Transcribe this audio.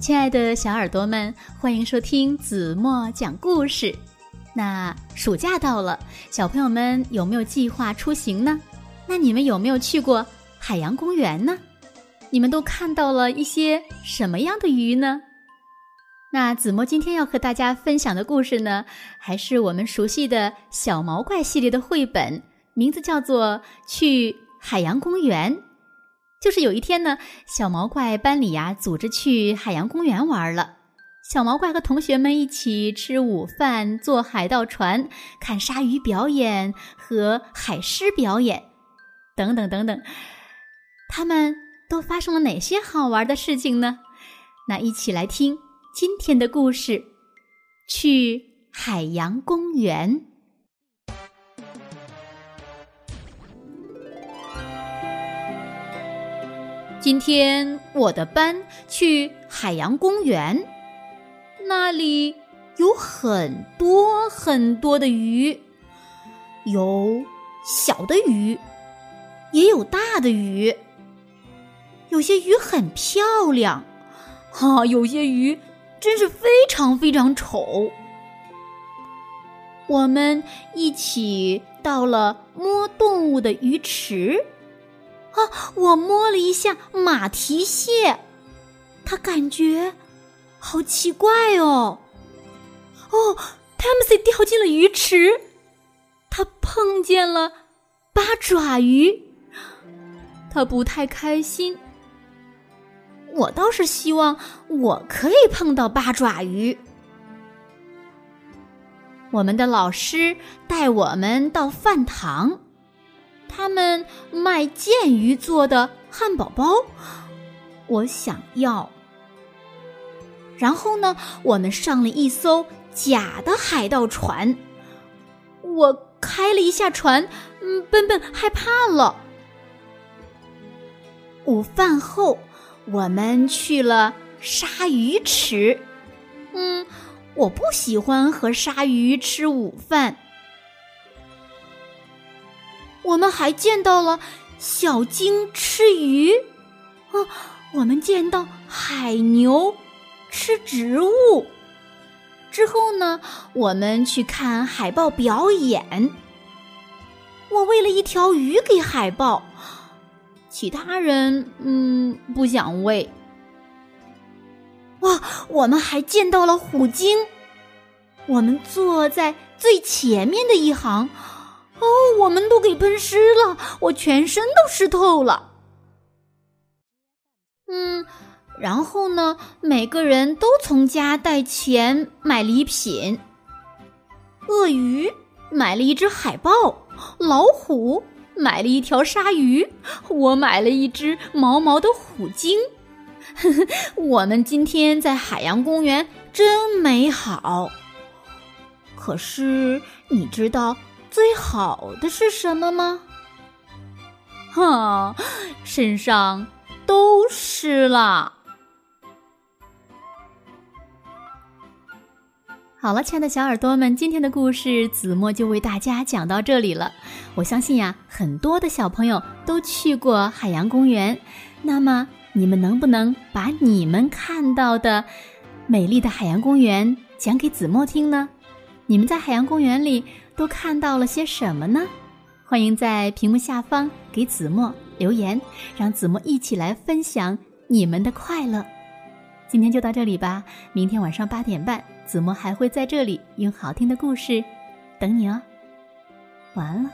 亲爱的小耳朵们，欢迎收听子墨讲故事。那暑假到了，小朋友们有没有计划出行呢？那你们有没有去过海洋公园呢？你们都看到了一些什么样的鱼呢？那子墨今天要和大家分享的故事呢，还是我们熟悉的小毛怪系列的绘本，名字叫做《去海洋公园》。就是有一天呢，小毛怪班里呀组织去海洋公园玩了。小毛怪和同学们一起吃午饭，坐海盗船，看鲨鱼表演和海狮表演，等等等等。他们都发生了哪些好玩的事情呢？那一起来听今天的故事：去海洋公园。今天我的班去海洋公园，那里有很多很多的鱼，有小的鱼，也有大的鱼。有些鱼很漂亮，哈，有些鱼真是非常非常丑。我们一起到了摸动物的鱼池。啊！我摸了一下马蹄蟹，它感觉好奇怪哦。哦，汤姆斯掉进了鱼池，他碰见了八爪鱼，他不太开心。我倒是希望我可以碰到八爪鱼。我们的老师带我们到饭堂。他们卖剑鱼做的汉堡包，我想要。然后呢，我们上了一艘假的海盗船。我开了一下船，嗯，笨笨害怕了。午饭后，我们去了鲨鱼池。嗯，我不喜欢和鲨鱼吃午饭。我们还见到了小鲸吃鱼，啊，我们见到海牛吃植物。之后呢，我们去看海豹表演。我喂了一条鱼给海豹，其他人嗯不想喂。哇，我们还见到了虎鲸，我们坐在最前面的一行。哦，我们都给喷湿了，我全身都湿透了。嗯，然后呢，每个人都从家带钱买礼品。鳄鱼买了一只海豹，老虎买了一条鲨鱼，我买了一只毛毛的虎鲸。呵呵，我们今天在海洋公园真美好。可是你知道？最好的是什么吗？哈，身上都湿了。好了，亲爱的小耳朵们，今天的故事子墨就为大家讲到这里了。我相信呀，很多的小朋友都去过海洋公园。那么，你们能不能把你们看到的美丽的海洋公园讲给子墨听呢？你们在海洋公园里？都看到了些什么呢？欢迎在屏幕下方给子墨留言，让子墨一起来分享你们的快乐。今天就到这里吧，明天晚上八点半，子墨还会在这里用好听的故事等你哦。晚安了。